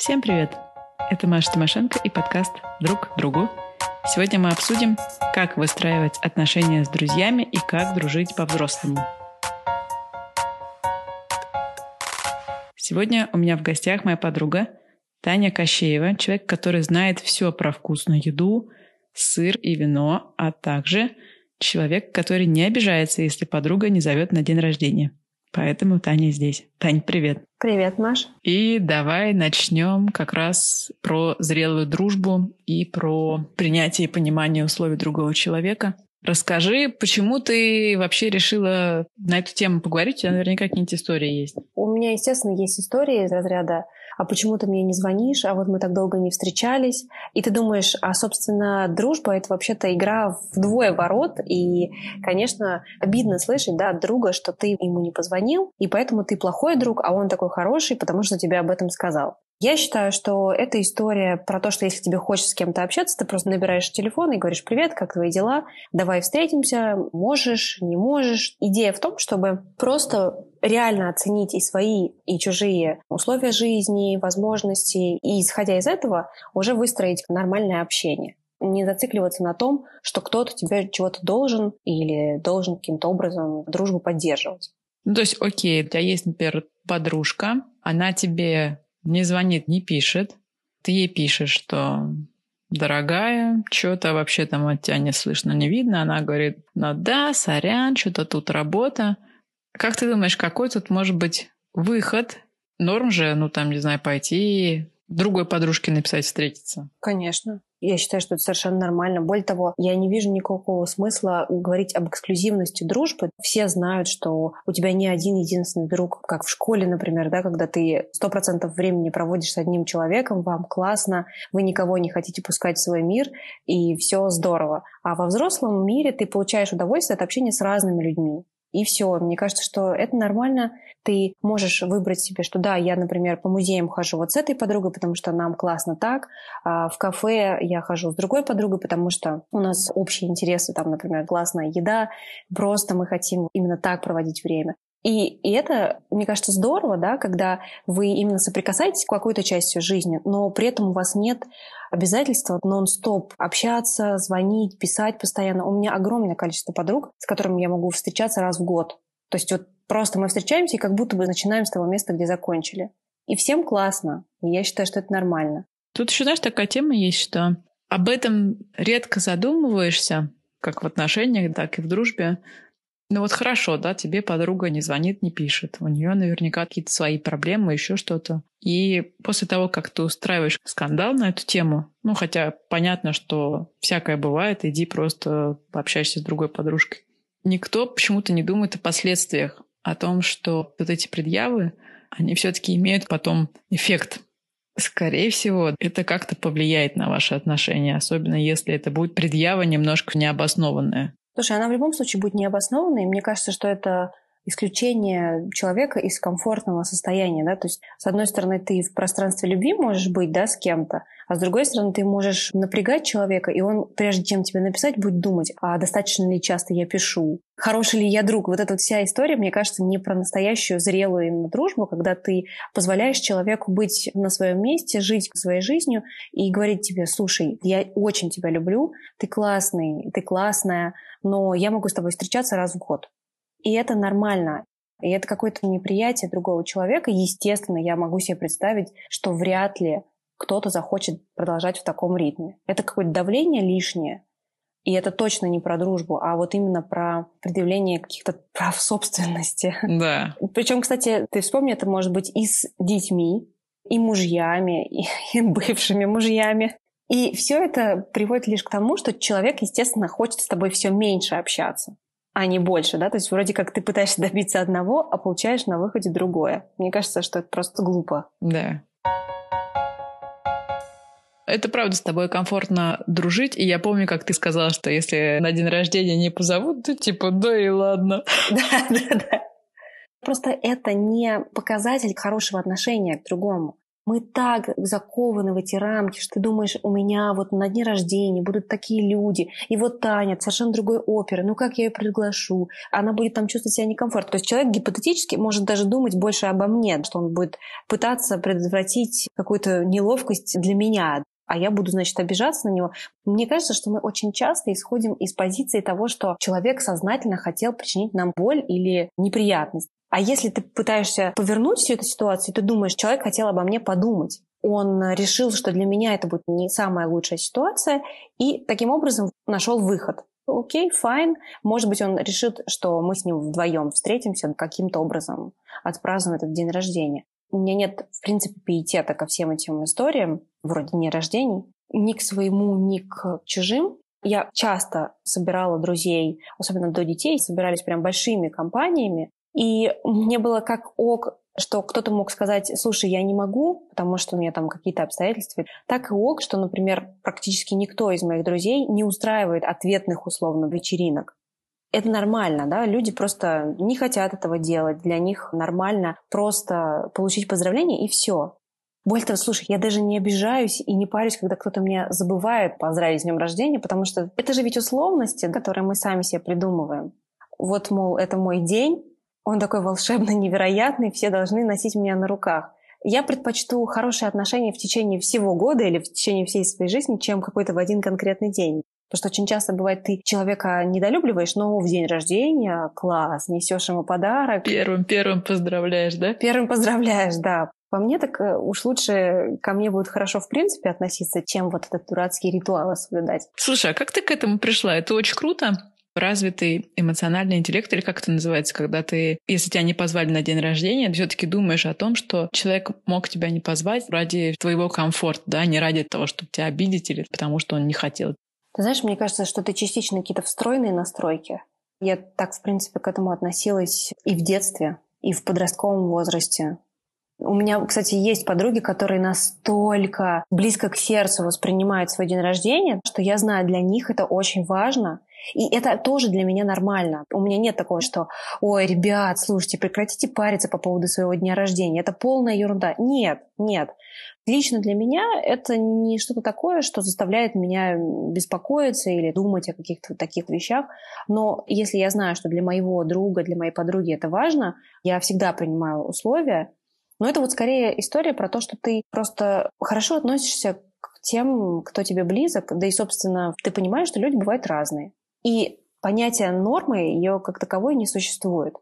Всем привет! Это Маша Тимошенко и подкаст «Друг другу». Сегодня мы обсудим, как выстраивать отношения с друзьями и как дружить по-взрослому. Сегодня у меня в гостях моя подруга Таня Кощеева, человек, который знает все про вкусную еду, сыр и вино, а также человек, который не обижается, если подруга не зовет на день рождения. Поэтому Таня здесь. Тань, привет. Привет, Маш. И давай начнем как раз про зрелую дружбу и про принятие и понимание условий другого человека. Расскажи, почему ты вообще решила на эту тему поговорить? У тебя наверняка какие-нибудь истории есть. У меня, естественно, есть истории из разряда а почему ты мне не звонишь, а вот мы так долго не встречались. И ты думаешь, а, собственно, дружба — это вообще-то игра в двое ворот, и, конечно, обидно слышать, да, от друга, что ты ему не позвонил, и поэтому ты плохой друг, а он такой хороший, потому что тебе об этом сказал. Я считаю, что эта история про то, что если тебе хочется с кем-то общаться, ты просто набираешь телефон и говоришь «Привет, как твои дела? Давай встретимся, можешь, не можешь». Идея в том, чтобы просто реально оценить и свои, и чужие условия жизни, возможности, и, исходя из этого, уже выстроить нормальное общение не зацикливаться на том, что кто-то тебе чего-то должен или должен каким-то образом дружбу поддерживать. Ну, то есть, окей, у тебя есть, например, подружка, она тебе не звонит, не пишет. Ты ей пишешь, что дорогая, что-то вообще там от тебя не слышно, не видно. Она говорит, ну да, сорян, что-то тут работа. Как ты думаешь, какой тут может быть выход? Норм же, ну там, не знаю, пойти другой подружке написать встретиться. Конечно. Я считаю, что это совершенно нормально. Более того, я не вижу никакого смысла говорить об эксклюзивности дружбы. Все знают, что у тебя не один единственный друг, как в школе, например, да, когда ты сто процентов времени проводишь с одним человеком, вам классно, вы никого не хотите пускать в свой мир, и все здорово. А во взрослом мире ты получаешь удовольствие от общения с разными людьми. И все. Мне кажется, что это нормально. Ты можешь выбрать себе, что да, я, например, по музеям хожу вот с этой подругой, потому что нам классно так. А в кафе я хожу с другой подругой, потому что у нас общие интересы, там, например, классная еда. Просто мы хотим именно так проводить время. И, и это, мне кажется, здорово, да, когда вы именно соприкасаетесь с какой-то частью жизни, но при этом у вас нет обязательства нон-стоп общаться, звонить, писать постоянно. У меня огромное количество подруг, с которыми я могу встречаться раз в год. То есть вот просто мы встречаемся и как будто бы начинаем с того места, где закончили. И всем классно. И я считаю, что это нормально. Тут еще, знаешь, такая тема есть, что об этом редко задумываешься, как в отношениях, так и в дружбе. Ну вот хорошо, да, тебе подруга не звонит, не пишет. У нее наверняка какие-то свои проблемы, еще что-то. И после того, как ты устраиваешь скандал на эту тему, ну хотя понятно, что всякое бывает, иди просто пообщайся с другой подружкой. Никто почему-то не думает о последствиях, о том, что вот эти предъявы, они все-таки имеют потом эффект. Скорее всего, это как-то повлияет на ваши отношения, особенно если это будет предъява немножко необоснованная. Слушай, она в любом случае будет необоснованной. Мне кажется, что это исключение человека из комфортного состояния, да, то есть с одной стороны ты в пространстве любви можешь быть, да, с кем-то, а с другой стороны ты можешь напрягать человека, и он, прежде чем тебе написать, будет думать, а достаточно ли часто я пишу, хороший ли я друг. Вот эта вот вся история, мне кажется, не про настоящую зрелую именно дружбу, когда ты позволяешь человеку быть на своем месте, жить своей жизнью и говорить тебе, слушай, я очень тебя люблю, ты классный, ты классная, но я могу с тобой встречаться раз в год. И это нормально. И это какое-то неприятие другого человека. Естественно, я могу себе представить, что вряд ли кто-то захочет продолжать в таком ритме. Это какое-то давление лишнее. И это точно не про дружбу, а вот именно про предъявление каких-то прав собственности. Да. Причем, кстати, ты вспомни, это может быть и с детьми, и мужьями, и, и бывшими мужьями. И все это приводит лишь к тому, что человек, естественно, хочет с тобой все меньше общаться а не больше, да, то есть вроде как ты пытаешься добиться одного, а получаешь на выходе другое. Мне кажется, что это просто глупо. Да. Это правда с тобой комфортно дружить. И я помню, как ты сказала, что если на день рождения не позовут, то типа, да и ладно. Да, да, да. Просто это не показатель хорошего отношения к другому. Мы так закованы в эти рамки, что ты думаешь, у меня вот на дне рождения будут такие люди, и вот Таня, совершенно другой оперы, ну как я ее приглашу? Она будет там чувствовать себя некомфортно. То есть человек гипотетически может даже думать больше обо мне, что он будет пытаться предотвратить какую-то неловкость для меня а я буду, значит, обижаться на него. Мне кажется, что мы очень часто исходим из позиции того, что человек сознательно хотел причинить нам боль или неприятность. А если ты пытаешься повернуть всю эту ситуацию, ты думаешь, человек хотел обо мне подумать. Он решил, что для меня это будет не самая лучшая ситуация, и таким образом нашел выход. Окей, файн. Может быть, он решит, что мы с ним вдвоем встретимся каким-то образом, отпразднуем этот день рождения. У меня нет, в принципе, пиетета ко всем этим историям, вроде дней рождений, ни к своему, ни к чужим. Я часто собирала друзей, особенно до детей, собирались прям большими компаниями, и мне было как ок, что кто-то мог сказать, слушай, я не могу, потому что у меня там какие-то обстоятельства. Так и ок, что, например, практически никто из моих друзей не устраивает ответных условно вечеринок. Это нормально, да, люди просто не хотят этого делать. Для них нормально просто получить поздравление и все. Более того, слушай, я даже не обижаюсь и не парюсь, когда кто-то меня забывает поздравить с днем рождения, потому что это же ведь условности, которые мы сами себе придумываем. Вот, мол, это мой день, он такой волшебный, невероятный, все должны носить меня на руках. Я предпочту хорошие отношения в течение всего года или в течение всей своей жизни, чем какой-то в один конкретный день. Потому что очень часто бывает, ты человека недолюбливаешь, но в день рождения класс, несешь ему подарок. Первым, первым поздравляешь, да? Первым поздравляешь, да. По мне так э, уж лучше ко мне будет хорошо в принципе относиться, чем вот этот дурацкий ритуал соблюдать. Слушай, а как ты к этому пришла? Это очень круто развитый эмоциональный интеллект, или как это называется, когда ты, если тебя не позвали на день рождения, ты все-таки думаешь о том, что человек мог тебя не позвать ради твоего комфорта, да, не ради того, чтобы тебя обидеть или потому, что он не хотел. Ты знаешь, мне кажется, что это частично какие-то встроенные настройки. Я так, в принципе, к этому относилась и в детстве, и в подростковом возрасте. У меня, кстати, есть подруги, которые настолько близко к сердцу воспринимают свой день рождения, что я знаю, для них это очень важно. И это тоже для меня нормально. У меня нет такого, что «Ой, ребят, слушайте, прекратите париться по поводу своего дня рождения. Это полная ерунда». Нет, нет. Лично для меня это не что-то такое, что заставляет меня беспокоиться или думать о каких-то таких вещах. Но если я знаю, что для моего друга, для моей подруги это важно, я всегда принимаю условия. Но это вот скорее история про то, что ты просто хорошо относишься к тем, кто тебе близок, да и, собственно, ты понимаешь, что люди бывают разные. И понятие нормы, ее как таковой не существует.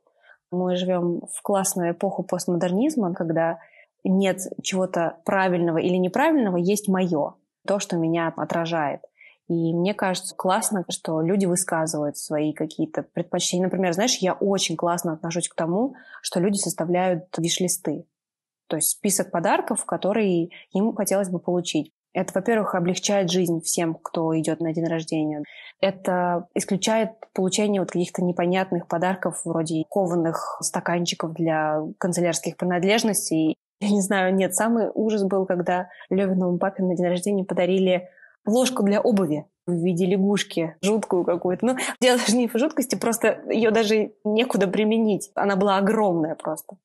Мы живем в классную эпоху постмодернизма, когда нет чего-то правильного или неправильного, есть мое, то, что меня отражает. И мне кажется классно, что люди высказывают свои какие-то предпочтения. Например, знаешь, я очень классно отношусь к тому, что люди составляют виш-листы. То есть список подарков, которые им хотелось бы получить. Это, во-первых, облегчает жизнь всем, кто идет на день рождения. Это исключает получение вот каких-то непонятных подарков вроде кованых стаканчиков для канцелярских принадлежностей. Я не знаю, нет, самый ужас был, когда Левиновому папе на день рождения подарили ложку для обуви в виде лягушки, жуткую какую-то. Ну, дело даже не в жуткости, просто ее даже некуда применить. Она была огромная просто.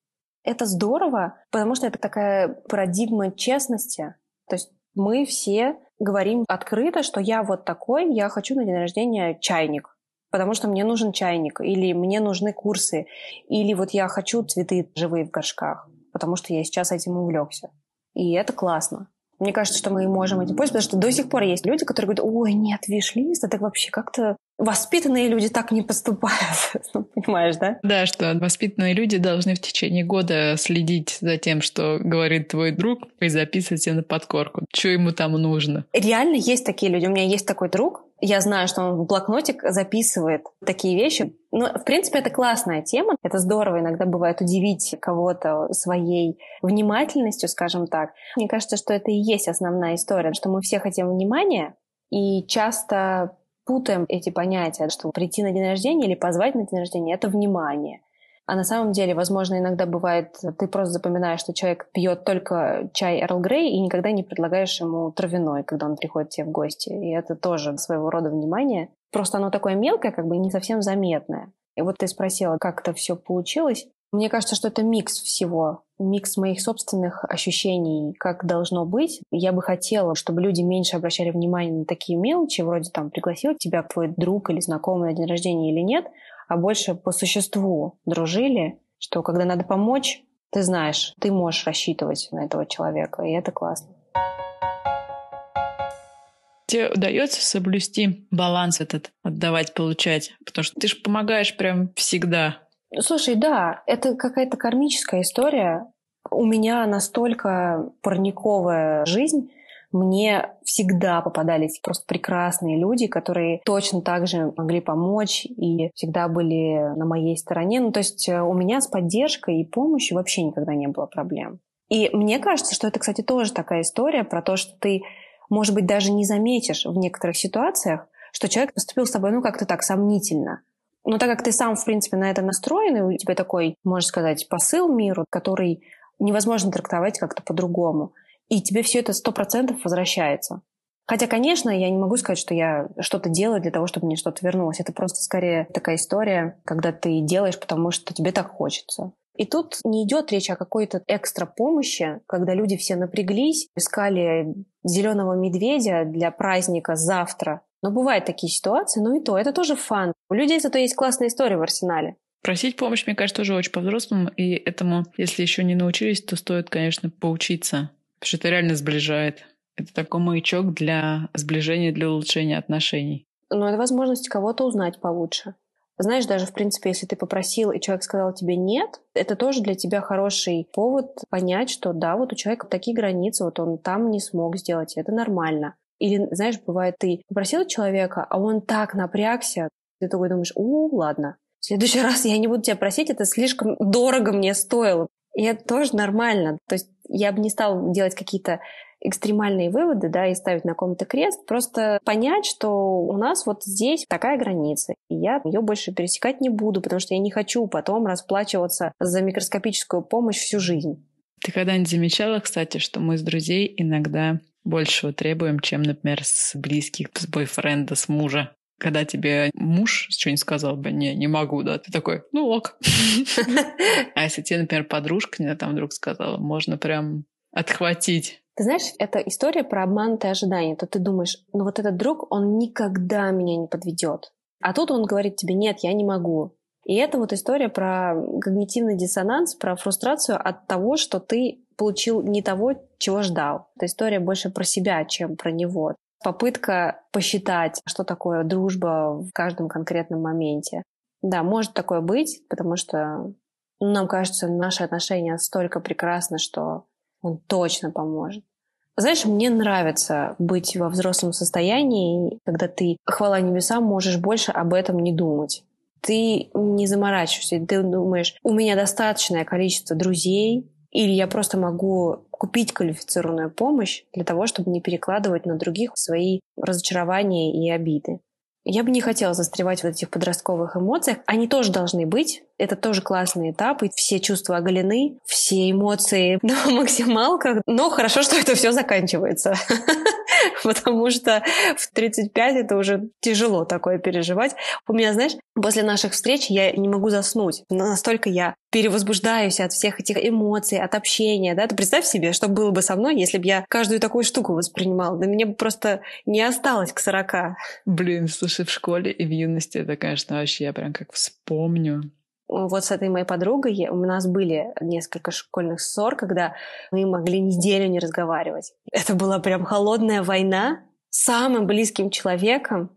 Это здорово, потому что это такая парадигма честности. То есть мы все говорим открыто, что я вот такой, я хочу на день рождения чайник, потому что мне нужен чайник, или мне нужны курсы, или вот я хочу цветы живые в горшках, потому что я сейчас этим увлекся. И это классно. Мне кажется, что мы можем этим пользоваться, потому что до сих пор есть люди, которые говорят, ой, нет, виш-лист, это вообще как-то воспитанные люди так не поступают. Ну, понимаешь, да? Да, что воспитанные люди должны в течение года следить за тем, что говорит твой друг, и записывать себе на подкорку, что ему там нужно. Реально есть такие люди. У меня есть такой друг, я знаю, что он в блокнотик записывает такие вещи. Ну, в принципе, это классная тема. Это здорово иногда бывает удивить кого-то своей внимательностью, скажем так. Мне кажется, что это и есть основная история, что мы все хотим внимания, и часто путаем эти понятия, что прийти на день рождения или позвать на день рождения — это внимание. А на самом деле, возможно, иногда бывает, ты просто запоминаешь, что человек пьет только чай Эрл Грей и никогда не предлагаешь ему травяной, когда он приходит тебе в гости. И это тоже своего рода внимание. Просто оно такое мелкое, как бы не совсем заметное. И вот ты спросила, как это все получилось. Мне кажется, что это микс всего, микс моих собственных ощущений, как должно быть. Я бы хотела, чтобы люди меньше обращали внимание на такие мелочи, вроде там пригласил тебя твой друг или знакомый на день рождения или нет, а больше по существу дружили, что когда надо помочь, ты знаешь, ты можешь рассчитывать на этого человека, и это классно. Тебе удается соблюсти баланс этот, отдавать, получать? Потому что ты же помогаешь прям всегда. Слушай, да, это какая-то кармическая история. У меня настолько парниковая жизнь, мне всегда попадались просто прекрасные люди, которые точно так же могли помочь и всегда были на моей стороне. Ну, то есть э, у меня с поддержкой и помощью вообще никогда не было проблем. И мне кажется, что это, кстати, тоже такая история про то, что ты, может быть, даже не заметишь в некоторых ситуациях, что человек поступил с тобой, ну, как-то так сомнительно. Но так как ты сам, в принципе, на это настроен, и у тебя такой, можно сказать, посыл миру, который невозможно трактовать как-то по-другому, и тебе все это сто процентов возвращается. Хотя, конечно, я не могу сказать, что я что-то делаю для того, чтобы мне что-то вернулось. Это просто скорее такая история, когда ты делаешь, потому что тебе так хочется. И тут не идет речь о какой-то экстра помощи, когда люди все напряглись, искали зеленого медведя для праздника завтра, но бывают такие ситуации, но и то, это тоже фан. У людей зато есть классная история в арсенале. Просить помощь, мне кажется, тоже очень по-взрослому, и этому, если еще не научились, то стоит, конечно, поучиться, потому что это реально сближает. Это такой маячок для сближения, для улучшения отношений. Но это возможность кого-то узнать получше. Знаешь, даже, в принципе, если ты попросил, и человек сказал тебе «нет», это тоже для тебя хороший повод понять, что да, вот у человека такие границы, вот он там не смог сделать, это нормально. Или, знаешь, бывает, ты попросил человека, а он так напрягся, ты такой думаешь, у, ладно, в следующий раз я не буду тебя просить, это слишком дорого мне стоило. И это тоже нормально. То есть я бы не стала делать какие-то экстремальные выводы, да, и ставить на ком-то крест, просто понять, что у нас вот здесь такая граница, и я ее больше пересекать не буду, потому что я не хочу потом расплачиваться за микроскопическую помощь всю жизнь. Ты когда-нибудь замечала, кстати, что мы с друзей иногда большего требуем, чем, например, с близких, с бойфренда, с мужа. Когда тебе муж что-нибудь сказал бы, не, не могу, да, ты такой, ну ок. А если тебе, например, подружка не там вдруг сказала, можно прям отхватить. Ты знаешь, это история про обманутые ожидания. То ты думаешь, ну вот этот друг, он никогда меня не подведет. А тут он говорит тебе, нет, я не могу. И это вот история про когнитивный диссонанс, про фрустрацию от того, что ты получил не того, чего ждал. Это история больше про себя, чем про него. Попытка посчитать, что такое дружба в каждом конкретном моменте. Да, может такое быть, потому что ну, нам кажется, наши отношения столько прекрасны, что он точно поможет. Знаешь, мне нравится быть во взрослом состоянии, когда ты, хвала небесам, можешь больше об этом не думать. Ты не заморачиваешься, ты думаешь, у меня достаточное количество друзей, или я просто могу купить квалифицированную помощь для того, чтобы не перекладывать на других свои разочарования и обиды. Я бы не хотела застревать в этих подростковых эмоциях. Они тоже должны быть. Это тоже классный этап. И все чувства оголены, все эмоции на максималках. Но хорошо, что это все заканчивается. Потому что в 35 это уже тяжело такое переживать. У меня, знаешь, после наших встреч я не могу заснуть. Настолько я перевозбуждаюсь от всех этих эмоций, от общения. Да? Ты представь себе, что было бы со мной, если бы я каждую такую штуку воспринимала. Да мне бы просто не осталось к 40. Блин, слушай, в школе и в юности это, конечно, вообще я прям как вспомню вот с этой моей подругой у нас были несколько школьных ссор, когда мы могли неделю не разговаривать. Это была прям холодная война с самым близким человеком,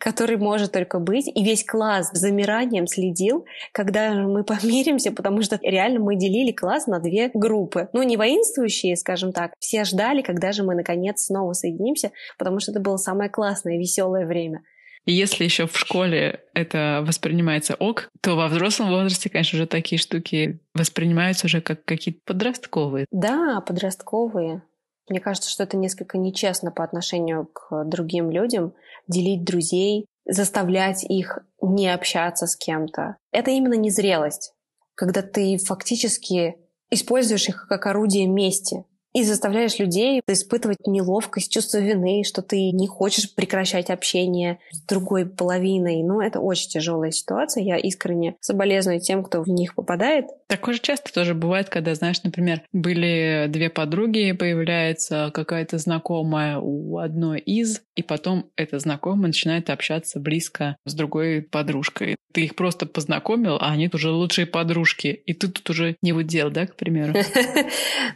который может только быть. И весь класс с замиранием следил, когда мы помиримся, потому что реально мы делили класс на две группы. Ну, не воинствующие, скажем так. Все ждали, когда же мы наконец снова соединимся, потому что это было самое классное, веселое время. Если еще в школе это воспринимается ок, то во взрослом возрасте, конечно, уже такие штуки воспринимаются уже как какие-то подростковые. Да, подростковые. Мне кажется, что это несколько нечестно по отношению к другим людям делить друзей, заставлять их не общаться с кем-то. Это именно незрелость, когда ты фактически используешь их как орудие мести. И заставляешь людей испытывать неловкость, чувство вины, что ты не хочешь прекращать общение с другой половиной. Ну, это очень тяжелая ситуация. Я искренне соболезную тем, кто в них попадает. Такое же часто тоже бывает, когда, знаешь, например, были две подруги, появляется какая-то знакомая у одной из, и потом эта знакомая начинает общаться близко с другой подружкой. Ты их просто познакомил, а они уже лучшие подружки. И ты тут уже не в удел, да, к примеру?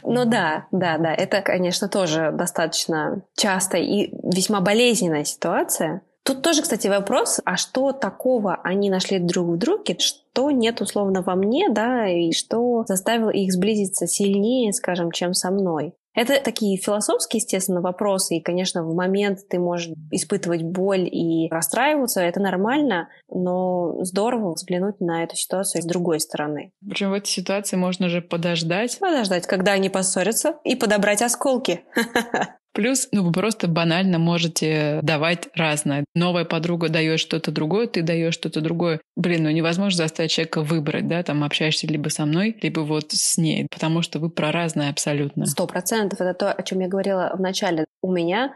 Ну да, да, да. Это, конечно, тоже достаточно часто и весьма болезненная ситуация. Тут тоже, кстати, вопрос, а что такого они нашли друг в друге, что нет условно во мне, да, и что заставило их сблизиться сильнее, скажем, чем со мной. Это такие философские, естественно, вопросы, и, конечно, в момент ты можешь испытывать боль и расстраиваться, это нормально, но здорово взглянуть на эту ситуацию с другой стороны. Причем в этой ситуации можно же подождать. Подождать, когда они поссорятся, и подобрать осколки. Плюс, ну, вы просто банально можете давать разное. Новая подруга дает что-то другое, ты даешь что-то другое. Блин, ну невозможно заставить человека выбрать, да, там общаешься либо со мной, либо вот с ней, потому что вы про разное абсолютно. Сто процентов. Это то, о чем я говорила в начале. У меня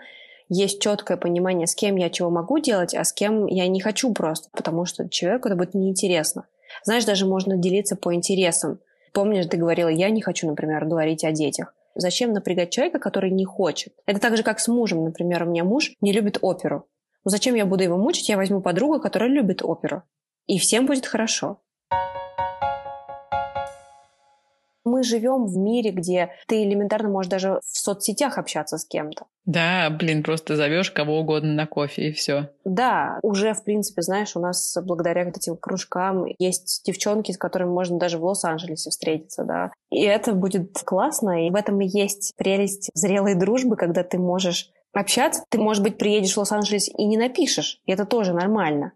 есть четкое понимание, с кем я чего могу делать, а с кем я не хочу просто, потому что человеку это будет неинтересно. Знаешь, даже можно делиться по интересам. Помнишь, ты говорила, я не хочу, например, говорить о детях. Зачем напрягать человека, который не хочет? Это так же, как с мужем. Например, у меня муж не любит оперу. Ну зачем я буду его мучить? Я возьму подругу, которая любит оперу. И всем будет хорошо. Мы живем в мире, где ты элементарно можешь даже в соцсетях общаться с кем-то. Да, блин, просто зовешь кого угодно на кофе и все. Да, уже, в принципе, знаешь, у нас благодаря вот этим кружкам есть девчонки, с которыми можно даже в Лос-Анджелесе встретиться, да. И это будет классно, и в этом и есть прелесть зрелой дружбы, когда ты можешь общаться. Ты, может быть, приедешь в Лос-Анджелес и не напишешь, и это тоже нормально.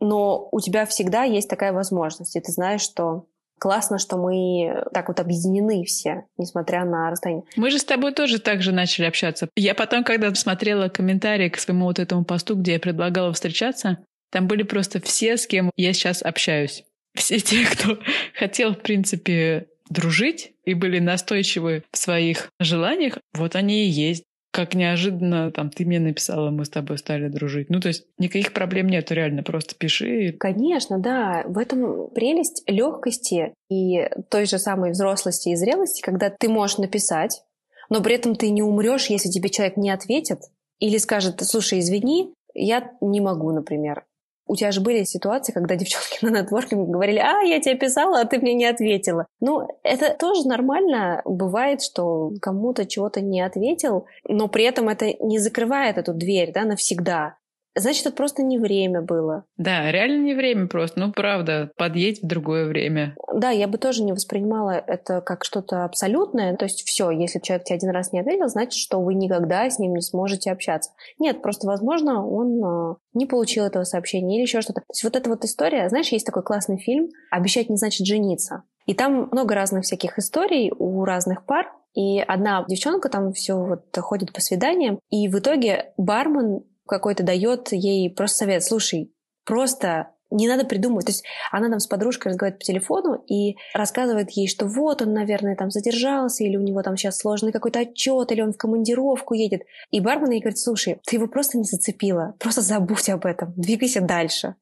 Но у тебя всегда есть такая возможность, и ты знаешь, что Классно, что мы так вот объединены все, несмотря на расстояние. Мы же с тобой тоже так же начали общаться. Я потом, когда смотрела комментарии к своему вот этому посту, где я предлагала встречаться, там были просто все, с кем я сейчас общаюсь. Все те, кто хотел, в принципе, дружить и были настойчивы в своих желаниях, вот они и есть как неожиданно там ты мне написала, мы с тобой стали дружить. Ну, то есть никаких проблем нет, реально, просто пиши. Конечно, да. В этом прелесть легкости и той же самой взрослости и зрелости, когда ты можешь написать, но при этом ты не умрешь, если тебе человек не ответит или скажет, слушай, извини, я не могу, например. У тебя же были ситуации, когда девчонки на нетворкинге говорили, а, я тебе писала, а ты мне не ответила. Ну, это тоже нормально. Бывает, что кому-то чего-то не ответил, но при этом это не закрывает эту дверь да, навсегда. Значит, это просто не время было. Да, реально не время просто. Ну, правда, подъедь в другое время. Да, я бы тоже не воспринимала это как что-то абсолютное. То есть все, если человек тебе один раз не ответил, значит, что вы никогда с ним не сможете общаться. Нет, просто, возможно, он а, не получил этого сообщения или еще что-то. То есть вот эта вот история, знаешь, есть такой классный фильм «Обещать не значит жениться». И там много разных всяких историй у разных пар, и одна девчонка там все вот ходит по свиданиям, и в итоге бармен какой-то дает ей просто совет, слушай, просто не надо придумывать. То есть она там с подружкой разговаривает по телефону и рассказывает ей, что вот он, наверное, там задержался, или у него там сейчас сложный какой-то отчет, или он в командировку едет. И бармен ей говорит, слушай, ты его просто не зацепила, просто забудь об этом, двигайся дальше.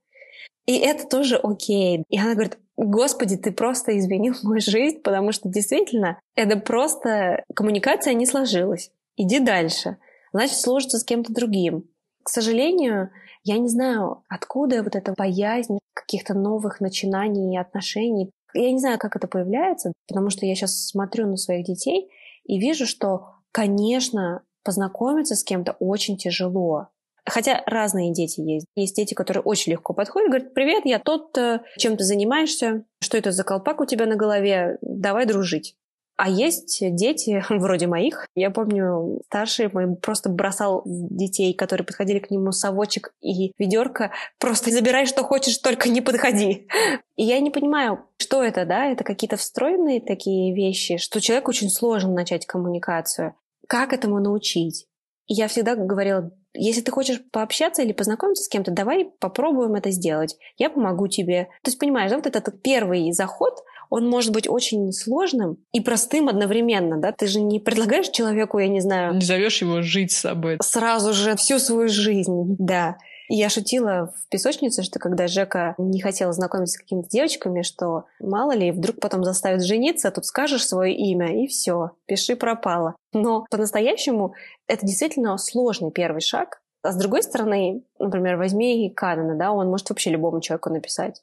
И это тоже окей. И она говорит, Господи, ты просто изменил мою жизнь, потому что действительно это просто коммуникация не сложилась. Иди дальше. Значит, сложится с кем-то другим. К сожалению, я не знаю, откуда вот эта боязнь каких-то новых начинаний и отношений. Я не знаю, как это появляется, потому что я сейчас смотрю на своих детей и вижу, что, конечно, познакомиться с кем-то очень тяжело. Хотя разные дети есть. Есть дети, которые очень легко подходят, говорят, привет, я тот, чем ты занимаешься, что это за колпак у тебя на голове, давай дружить. А есть дети, вроде моих. Я помню, старший мой просто бросал детей, которые подходили к нему совочек и ведерко. Просто забирай, что хочешь, только не подходи. И я не понимаю, что это, да? Это какие-то встроенные такие вещи, что человеку очень сложно начать коммуникацию. Как этому научить? И я всегда говорила, если ты хочешь пообщаться или познакомиться с кем-то, давай попробуем это сделать. Я помогу тебе. То есть, понимаешь, да, вот этот первый заход, он может быть очень сложным и простым одновременно, да? Ты же не предлагаешь человеку, я не знаю... Не зовешь его жить с собой. Сразу же всю свою жизнь, да. Я шутила в песочнице, что когда Жека не хотела знакомиться с какими-то девочками, что мало ли, вдруг потом заставит жениться, тут скажешь свое имя, и все, пиши пропало. Но по-настоящему это действительно сложный первый шаг. А с другой стороны, например, возьми Канана, да, он может вообще любому человеку написать.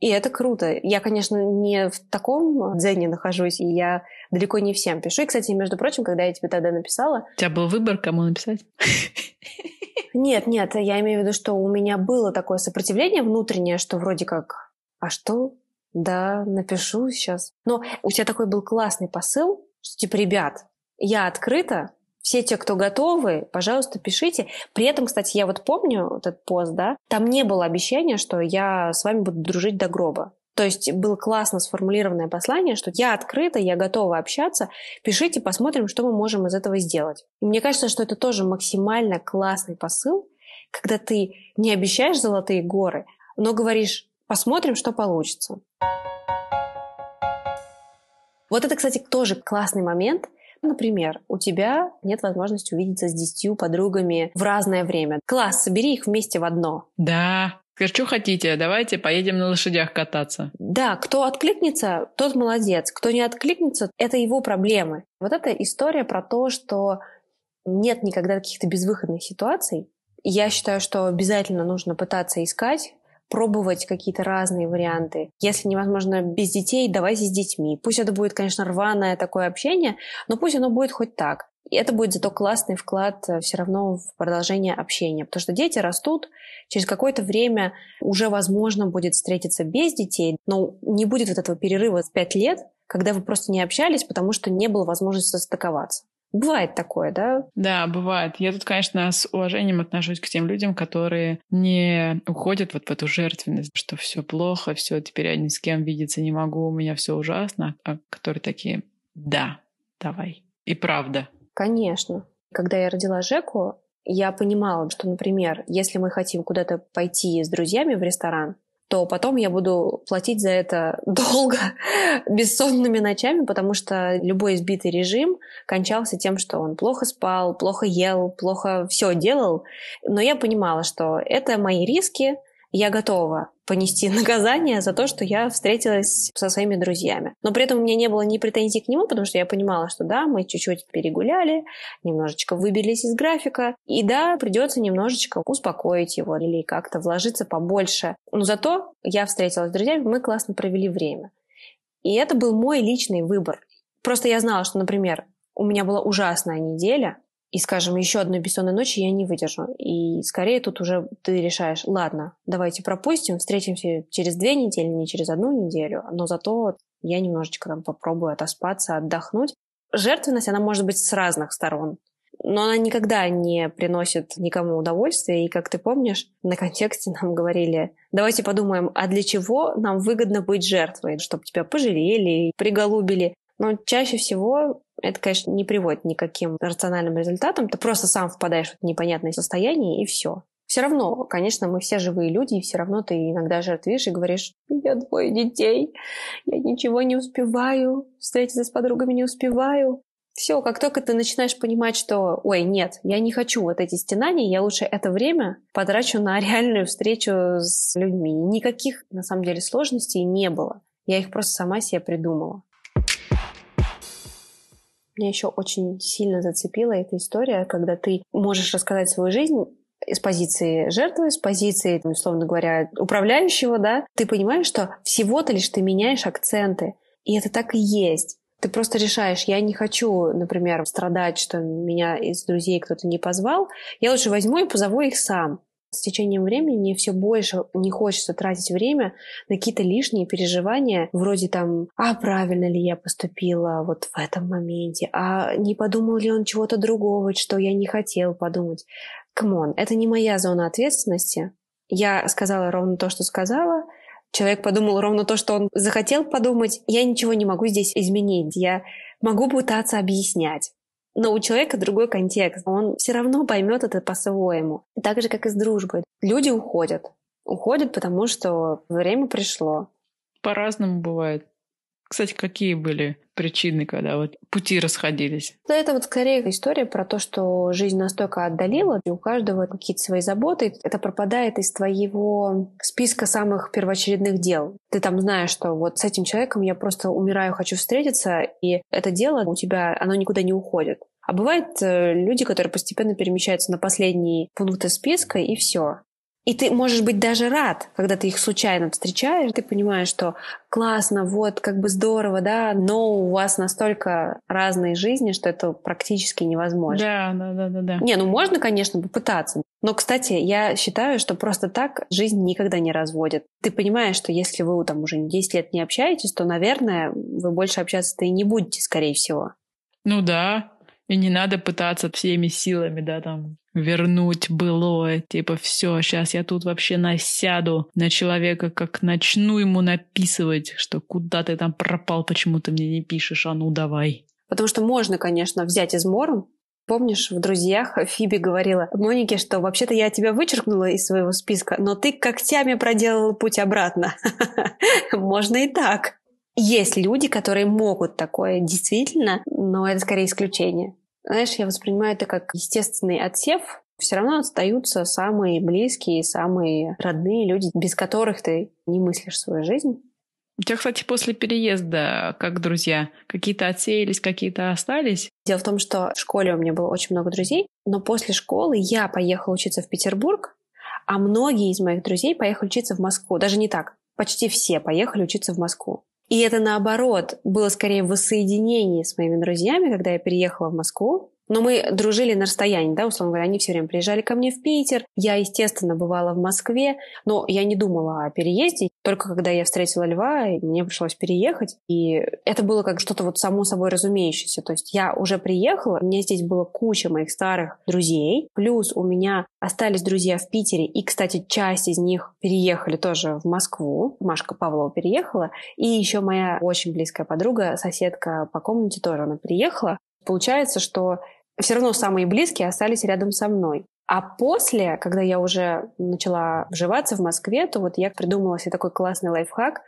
И это круто. Я, конечно, не в таком дзене нахожусь, и я далеко не всем пишу. И, кстати, между прочим, когда я тебе тогда написала... У тебя был выбор, кому написать? Нет, нет, я имею в виду, что у меня было такое сопротивление внутреннее, что вроде как, а что? Да, напишу сейчас. Но у тебя такой был классный посыл, что типа, ребят, я открыта, все те, кто готовы, пожалуйста, пишите. При этом, кстати, я вот помню этот пост, да, там не было обещания, что я с вами буду дружить до гроба. То есть было классно сформулированное послание, что я открыта, я готова общаться, пишите, посмотрим, что мы можем из этого сделать. И мне кажется, что это тоже максимально классный посыл, когда ты не обещаешь золотые горы, но говоришь, посмотрим, что получится. Вот это, кстати, тоже классный момент. Например, у тебя нет возможности увидеться с десятью подругами в разное время. Класс, собери их вместе в одно. Да, Скажи, что хотите, давайте поедем на лошадях кататься. Да, кто откликнется, тот молодец. Кто не откликнется, это его проблемы. Вот эта история про то, что нет никогда каких-то безвыходных ситуаций. Я считаю, что обязательно нужно пытаться искать, пробовать какие-то разные варианты. Если невозможно без детей, давайте с детьми. Пусть это будет, конечно, рваное такое общение, но пусть оно будет хоть так. И это будет зато классный вклад э, все равно в продолжение общения. Потому что дети растут, через какое-то время уже возможно будет встретиться без детей, но не будет вот этого перерыва в пять лет, когда вы просто не общались, потому что не было возможности состыковаться. Бывает такое, да? Да, бывает. Я тут, конечно, с уважением отношусь к тем людям, которые не уходят вот в эту жертвенность, что все плохо, все, теперь я ни с кем видеться не могу, у меня все ужасно, а которые такие, да, давай. И правда, Конечно. Когда я родила Жеку, я понимала, что, например, если мы хотим куда-то пойти с друзьями в ресторан, то потом я буду платить за это долго, бессонными ночами, потому что любой избитый режим кончался тем, что он плохо спал, плохо ел, плохо все делал. Но я понимала, что это мои риски, я готова понести наказание за то, что я встретилась со своими друзьями. Но при этом у меня не было ни претензий к нему, потому что я понимала, что да, мы чуть-чуть перегуляли, немножечко выбились из графика, и да, придется немножечко успокоить его или как-то вложиться побольше. Но зато я встретилась с друзьями, мы классно провели время. И это был мой личный выбор. Просто я знала, что, например, у меня была ужасная неделя, и, скажем, еще одной бессонной ночи я не выдержу. И скорее тут уже ты решаешь, ладно, давайте пропустим, встретимся через две недели, не через одну неделю, но зато я немножечко там попробую отоспаться, отдохнуть. Жертвенность, она может быть с разных сторон, но она никогда не приносит никому удовольствия. И, как ты помнишь, на контексте нам говорили, давайте подумаем, а для чего нам выгодно быть жертвой? Чтобы тебя пожалели, приголубили. Но чаще всего это, конечно, не приводит ни к каким рациональным результатам. Ты просто сам впадаешь в непонятное состояние, и все. Все равно, конечно, мы все живые люди, и все равно ты иногда жертвишь и говоришь, я двое детей, я ничего не успеваю, встретиться с подругами не успеваю. Все, как только ты начинаешь понимать, что, ой, нет, я не хочу вот эти стенания, я лучше это время потрачу на реальную встречу с людьми. Никаких, на самом деле, сложностей не было. Я их просто сама себе придумала. Меня еще очень сильно зацепила эта история, когда ты можешь рассказать свою жизнь с позиции жертвы, с позиции, условно говоря, управляющего, да, ты понимаешь, что всего-то лишь ты меняешь акценты. И это так и есть. Ты просто решаешь, я не хочу, например, страдать, что меня из друзей кто-то не позвал, я лучше возьму и позову их сам с течением времени мне все больше не хочется тратить время на какие-то лишние переживания, вроде там, а правильно ли я поступила вот в этом моменте, а не подумал ли он чего-то другого, что я не хотел подумать. Come on, это не моя зона ответственности. Я сказала ровно то, что сказала, человек подумал ровно то, что он захотел подумать. Я ничего не могу здесь изменить. Я могу пытаться объяснять. Но у человека другой контекст. Он все равно поймет это по-своему. Так же, как и с дружбой. Люди уходят. Уходят, потому что время пришло. По-разному бывает. Кстати, какие были причины, когда вот пути расходились? Да, это вот скорее история про то, что жизнь настолько отдалила, и у каждого какие-то свои заботы. Это пропадает из твоего списка самых первоочередных дел. Ты там знаешь, что вот с этим человеком я просто умираю, хочу встретиться, и это дело у тебя, оно никуда не уходит. А бывают э, люди, которые постепенно перемещаются на последние пункты списка, и все. И ты можешь быть даже рад, когда ты их случайно встречаешь, ты понимаешь, что классно, вот, как бы здорово, да, но у вас настолько разные жизни, что это практически невозможно. Да, да, да, да, да. Не, ну можно, конечно, попытаться. Но, кстати, я считаю, что просто так жизнь никогда не разводит. Ты понимаешь, что если вы там уже 10 лет не общаетесь, то, наверное, вы больше общаться-то и не будете, скорее всего. Ну да, и не надо пытаться всеми силами, да, там, вернуть былое, типа все, сейчас я тут вообще насяду на человека, как начну ему написывать, что куда ты там пропал, почему ты мне не пишешь, а ну давай. Потому что можно, конечно, взять измором, Помнишь, в «Друзьях» Фиби говорила Монике, что вообще-то я тебя вычеркнула из своего списка, но ты когтями проделала путь обратно. Можно и так. Есть люди, которые могут такое действительно, но это скорее исключение. Знаешь, я воспринимаю это как естественный отсев. Все равно остаются самые близкие, самые родные люди, без которых ты не мыслишь свою жизнь. У тебя, кстати, после переезда, как друзья, какие-то отсеялись, какие-то остались? Дело в том, что в школе у меня было очень много друзей, но после школы я поехала учиться в Петербург, а многие из моих друзей поехали учиться в Москву. Даже не так. Почти все поехали учиться в Москву. И это наоборот было скорее воссоединение с моими друзьями, когда я переехала в Москву. Но мы дружили на расстоянии, да, условно говоря, они все время приезжали ко мне в Питер. Я, естественно, бывала в Москве, но я не думала о переезде. Только когда я встретила Льва, мне пришлось переехать. И это было как что-то вот само собой разумеющееся. То есть я уже приехала, у меня здесь была куча моих старых друзей. Плюс у меня остались друзья в Питере. И, кстати, часть из них переехали тоже в Москву. Машка Павлова переехала. И еще моя очень близкая подруга, соседка по комнате тоже, она переехала. Получается, что все равно самые близкие остались рядом со мной. А после, когда я уже начала вживаться в Москве, то вот я придумала себе такой классный лайфхак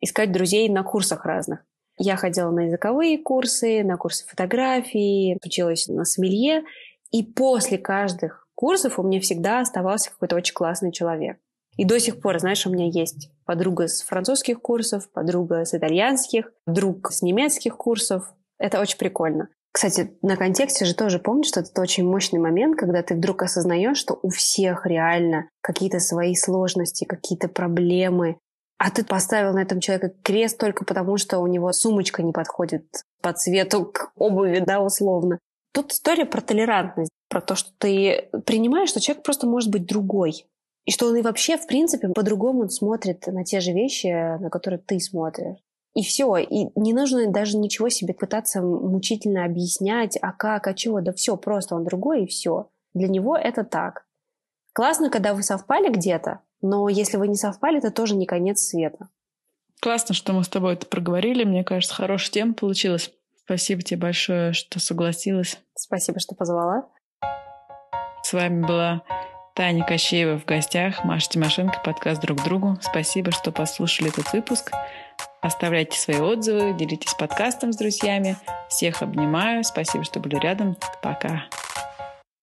искать друзей на курсах разных. Я ходила на языковые курсы, на курсы фотографии, училась на сомелье, и после каждых курсов у меня всегда оставался какой-то очень классный человек. И до сих пор, знаешь, у меня есть подруга с французских курсов, подруга с итальянских, друг с немецких курсов. Это очень прикольно. Кстати, на контексте же тоже помнишь, что это очень мощный момент, когда ты вдруг осознаешь, что у всех реально какие-то свои сложности, какие-то проблемы, а ты поставил на этом человека крест только потому, что у него сумочка не подходит по цвету к обуви, да, условно. Тут история про толерантность, про то, что ты принимаешь, что человек просто может быть другой. И что он и вообще, в принципе, по-другому смотрит на те же вещи, на которые ты смотришь. И все, и не нужно даже ничего себе пытаться мучительно объяснять, а как, а чего, да все, просто он другой и все. Для него это так. Классно, когда вы совпали где-то, но если вы не совпали, это тоже не конец света. Классно, что мы с тобой это проговорили. Мне кажется, хорошая тема получилась. Спасибо тебе большое, что согласилась. Спасибо, что позвала. С вами была Таня Кощеева в гостях, Маша Тимошенко, подкаст «Друг другу». Спасибо, что послушали этот выпуск. Оставляйте свои отзывы, делитесь подкастом с друзьями. Всех обнимаю. Спасибо, что были рядом. Пока.